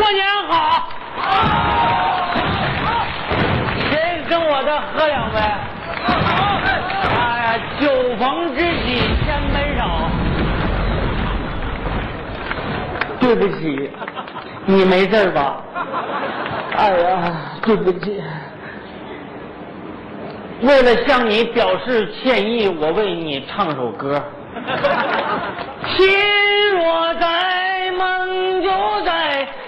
过年好！谁跟我再喝两杯？哎呀，酒逢知己千杯少。对不起，你没事吧？哎呀，对不起。为了向你表示歉意，我为你唱首歌。心若在，梦就在，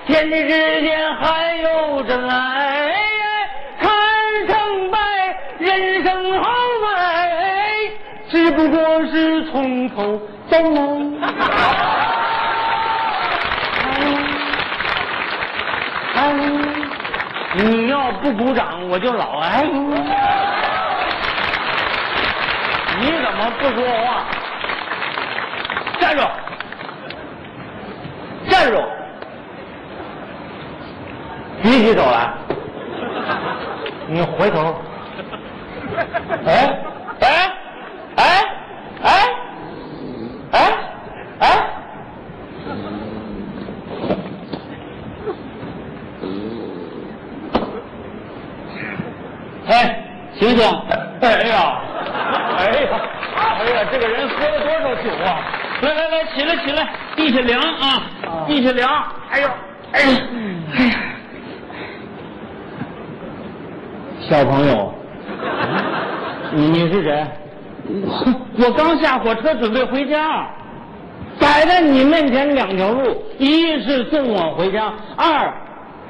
天地之间还有真爱。看成败，人生豪迈，只不过是从头再来。哎，你要不鼓掌，我就老哎。你怎么不说话？站住！站住！举起走来！你回头。哎哎哎哎哎哎！哎，醒醒！哎呀，哎呀，哎呀，这个人喝了多少酒啊？来来来，起来起来，地下凉啊，地下凉。哎呦，哎呀，小朋友，你你是谁？我刚下火车准备回家，摆在你面前两条路，一是送我回家，二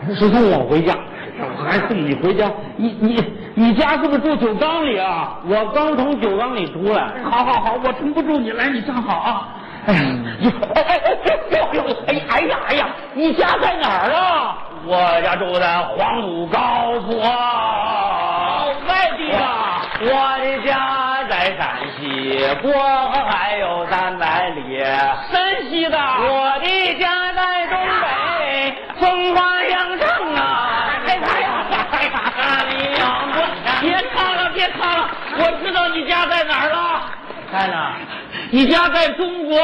是送我回家。我还送你回家，你你你家是不是住酒缸里啊？我刚从酒缸里出来。好好好，我撑不住你，来你站好啊！哎呀，哎哎哎哎哎呀哎呀，你家在哪儿啊？我家住在黄土高坡。我的家在山西，过河还有三百里。山西的。我的家在东北，风花阳城啊。别唱了，别唱了，我知道你家在哪儿了。在哪儿？你家在中国。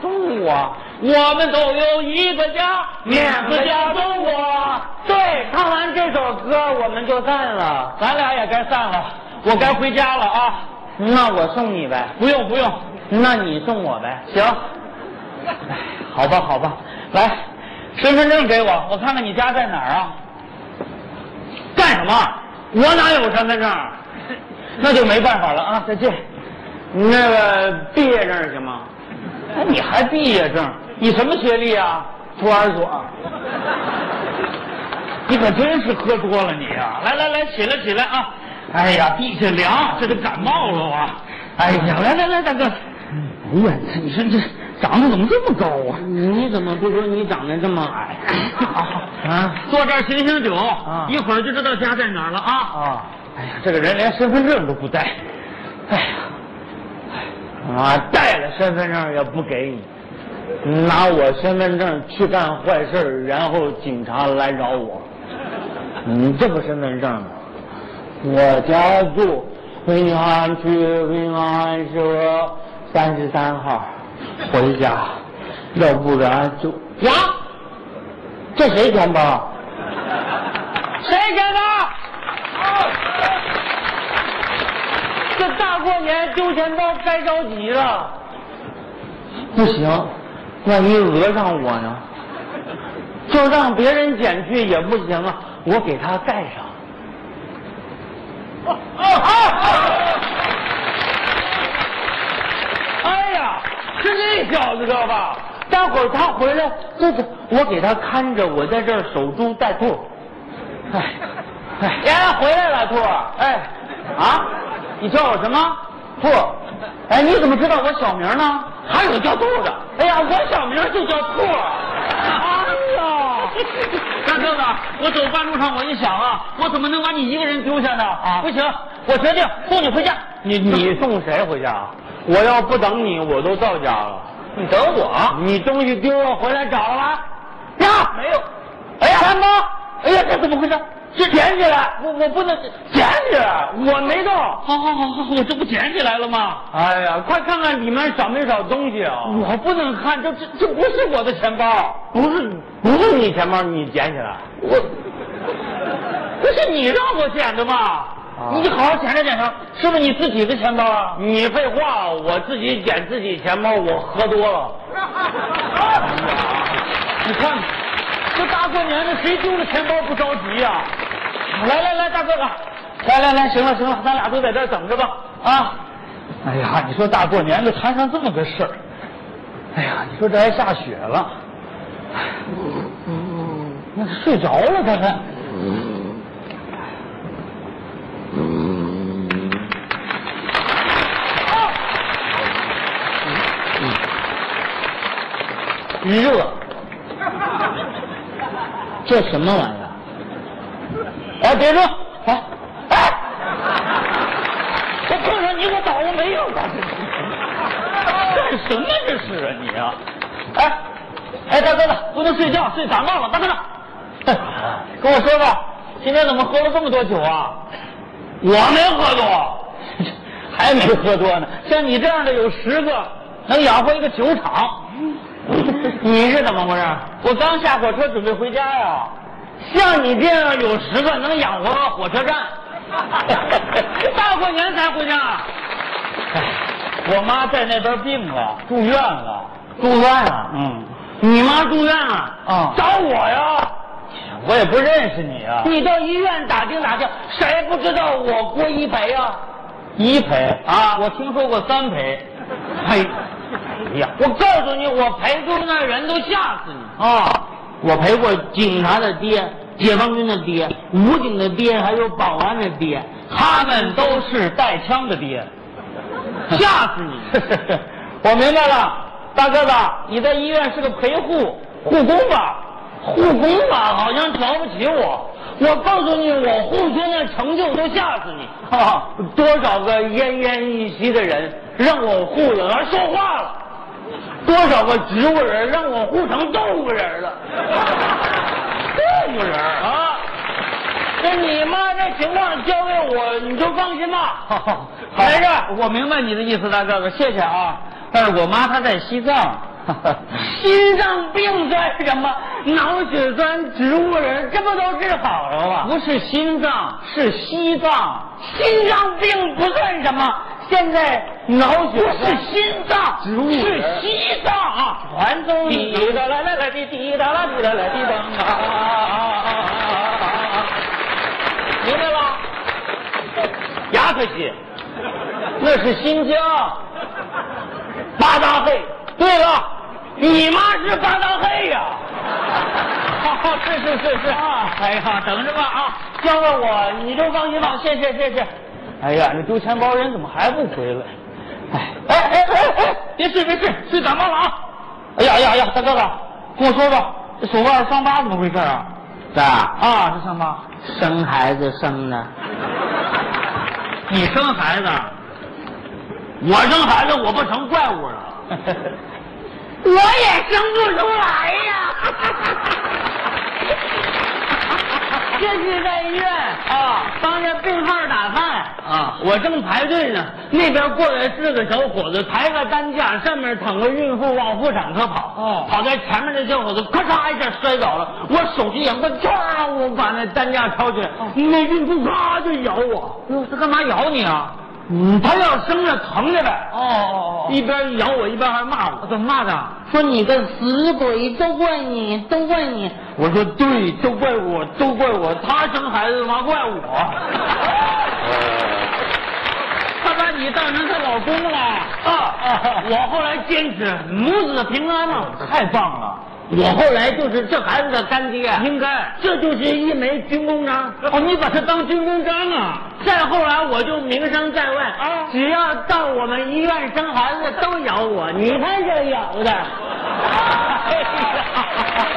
中国，我们都有一个家，名字叫中国。对，唱完这首歌我们就散了，咱俩也该散了，我该回家了啊。那我送你呗。不用不用，那你送我呗。行。哎，好吧好吧，来，身份证给我，我看看你家在哪儿啊？干什么？我哪有身份证？那就没办法了啊！再见。你那个毕业证行吗？那，你还毕业证？你什么学历啊？托儿所。你可真是喝多了你啊、来来来，起来起来啊！哎呀，地下凉，这都感冒了啊！哎呀，来来来，大哥。哎呀，你说这长得怎么这么高啊？你怎么不说你长得这么矮？啊，坐这儿醒醒酒，一会儿就知道家在哪儿了啊！啊，哎呀，这个人连身份证都不带，哎呀，啊，带了身份证也不给你，拿我身份证去干坏事，然后警察来找我。你这不身份证啊，我家住平安区平安社三十三号，回家，要不然就呀，这谁钱包？谁钱包？这大过年丢钱包该着急了。不行，万一讹上我呢？就让别人捡去也不行啊，我给他盖上。哎呀，是那小子知道吧？待会儿他回来，这个我给他看着，我在这儿守株待兔。哎，哎，呀，回来了，兔儿。哎，啊，你叫我什么？兔儿。哎，你怎么知道我小名呢？还有叫兔的。哎呀，我小名就叫兔儿。哎呀，大哥哥，我走半路上我一想啊，我怎么能把你一个人丢下呢？啊，不行，我决定送你回家。你你送谁回家？我要不等你，我都到家了。你等我？你东西丢了，回来找了？呀，没有。哎呀，钱包！哎呀，这怎么回事？这捡起来，我我不能捡起来，我没动。好好好好，我这不捡起来了吗？哎呀，快看看里面少没少东西啊！我不能看，这这这不是我的钱包，不是不是你钱包，你捡起来。我不是你让我捡的吗？你好好检查检查，是不是你自己的钱包啊？你废话，我自己捡自己钱包，我喝多了。你看，这大过年的，谁丢了钱包不着急呀、来来来，大哥哥，来来来，行了行了，咱俩都在这儿等着吧啊！哎呀，你说大过年的摊上这么个事儿，哎呀，你说这还下雪了，那睡着了他还。热，这什么玩意儿？哎，别热！哎哎，我碰上你，我倒了霉了！干什么这是啊你啊？哎哎，大哥子，不能睡觉，睡感冒了。大哥子，跟我说说，今天怎么喝了这么多酒啊？我没喝多。还没喝多呢。像你这样的有十个，能养活一个酒厂。你是怎么回事？我刚下火车准备回家呀。像你这样有十个能养活个火车站。大过年才回家。哎，我妈在那边病了，住院了。住院了？嗯，你妈住院了？啊找我呀！我也不认识你啊。你到医院打听打听，谁不知道我郭一培呀？一培啊我听说过三培。呸！哎呀，我告诉你，我陪过那人都吓死你啊！我陪过警察的爹、解放军的爹、武警的爹，还有保安的爹，他们都是带枪的爹。吓死你！我明白了，大个子，你在医院是个陪护护工吧？护工吧，好像瞧不起我。我告诉你，我护军的成就都吓死你！啊，多少个奄奄一息的人让我护了，还说话了；多少个植物人让我护成动物人了。动物人啊！这你妈这情况交给我，你就放心吧。好没事我明白你的意思，大哥哥，谢谢啊。但是我妈她在西藏，心脏病算什么？脑血栓、植物人，这不都治好了吗？不是心脏，是西藏。心脏病不算什么，现在脑血不是心脏，植物是西藏啊！全都滴答啦啦啦滴滴答啦滴答啦滴答啊！明白了？牙可西，那是新疆。巴扎黑。对了，你妈是巴扎黑呀、是是是是啊哎呀，等着吧啊！交给我，你就放心吧。谢谢谢谢。哎呀，这丢钱包人怎么还不回来？哎哎哎哎哎，别睡别睡，睡感冒了啊！哎呀哎呀哎呀，大哥哥，跟我说说，这手腕伤疤怎么回事啊？这啊，这伤疤，生孩子生的，你生孩子？我生孩子我不成怪物了，我也生不出来呀。这是在医院啊帮着病号打饭啊我正排队呢，那边过来四个小伙子，抬个担架，上面躺个孕妇往妇产科跑。哦跑在前面那小伙子咔嚓一下摔倒了，我手机眼快，唰，我把那担架抄起来，那孕妇咔就咬我。哟，他干嘛咬你啊？嗯，他要生了疼着呗。哦哦一边咬我一边还骂我，怎么骂的？说你个死鬼，都怪你，都怪你。我说对，都怪我，都怪我。他生孩子嘛，怪我。当成她老公了啊！我后来坚持母子平安嘛。太棒了！我后来就是这孩子的干爹，应该这就是一枚军功章。哦，你把他当军功章啊？再后来我就名声在外啊只要到我们医院生孩子都咬我，你看这咬的。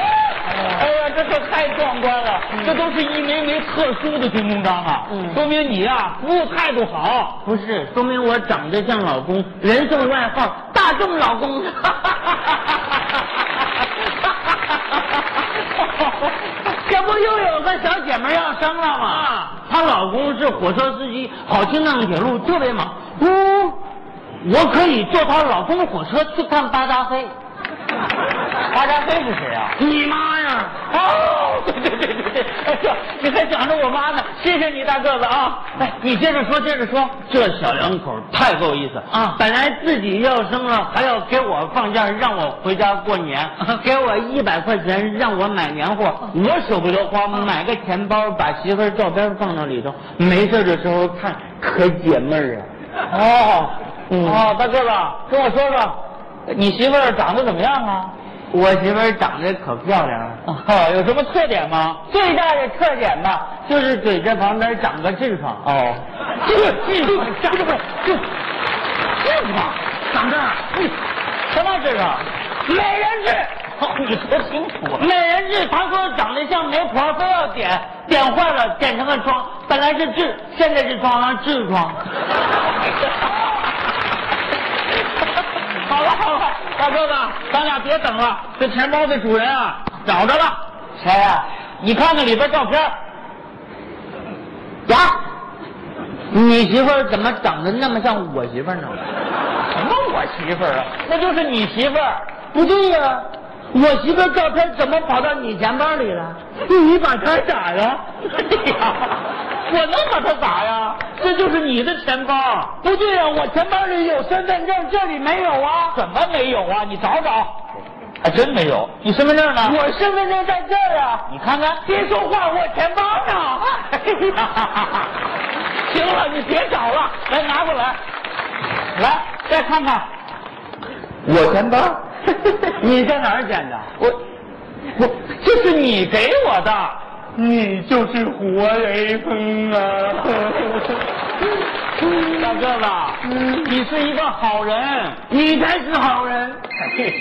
哎呀，这可太壮观了！这都是一枚枚特殊的军功章啊，嗯说明你呀、服务态度好。不是，说明我长得像老公，人送外号“大众老公”。行这不又有个小姐妹要生了吗？啊她老公是火车司机，跑青藏铁路特别忙。嗯，我可以坐她老公的火车去看巴扎菲。巴扎菲是谁啊？你妈呀！哦，对对对对对，哎呀，你还想着我妈呢？谢谢你大个子啊！哎，你接着说，接着说。这小两口太够意思啊本来自己要生了，还要给我放假，让我回家过年，给我一百块钱让我买年货，我舍不得花，买个钱包，把媳妇儿照片放到里头，没事的时候看，可解闷儿啊。哦，嗯哦，大个子，跟我说说，你媳妇儿长得怎么样啊？我媳妇儿长得可漂亮了，哦，有什么特点吗？最大的特点吧，就是嘴这旁边长个痔疮。哦，这个痔疮长这不这痔疮长这儿，你什么痔疮？美人痣。哦，你说清楚啊。美人痣，他说长得像媒婆，非要点，点坏了，点成个疮，本来是痣，现在是疮了，痔疮。好了好了，大哥子，咱俩别等了，这钱包的主人啊找着了。谁呀、你看看里边照片，呀？你媳妇儿怎么长得那么像我媳妇儿呢？什么我媳妇儿啊？那就是你媳妇儿。不对呀、我媳妇儿照片怎么跑到你钱包里了？你把她咋了？哎呀，我能把她咋呀？这就是你的钱包。不对呀、我钱包里有身份证，这里没有啊。怎么没有啊？你找找，还真没有。你身份证呢？我身份证在这儿啊。你看看。别说话，我钱包呢。行了，你别找了，来拿过来，来再看看。我钱包？你在哪儿捡的？我，我这是你给我的。你就是活雷锋啊！大个子，嗯你是一个好人。你才是好人。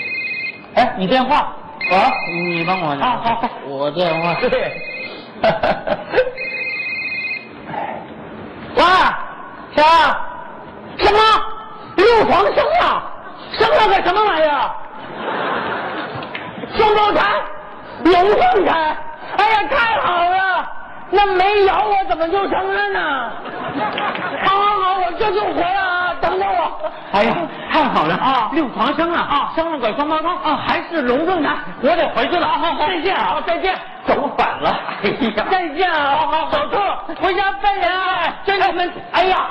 哎，你电话。啊，你帮我拿。好好好我电话。对。喂，谁啊？什么？六床生了？生了个什么玩意儿？双胞胎？龙凤胎？哎呀，太好了！那没咬我怎么就生了呢？好好好，我这就回来啊，等等我。哎呀，太好了啊！六床生了啊，生了个双胞胎啊，还是龙凤胎。我得回去了，好好好，再见啊，再见。走反了。哎呀。再见啊！好好好走错，回家拜年啊！这你们，哎呀，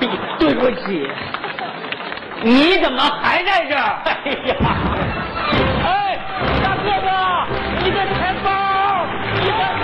哎呀对不起，你怎么还在这儿？哎呀，哎，Thank you.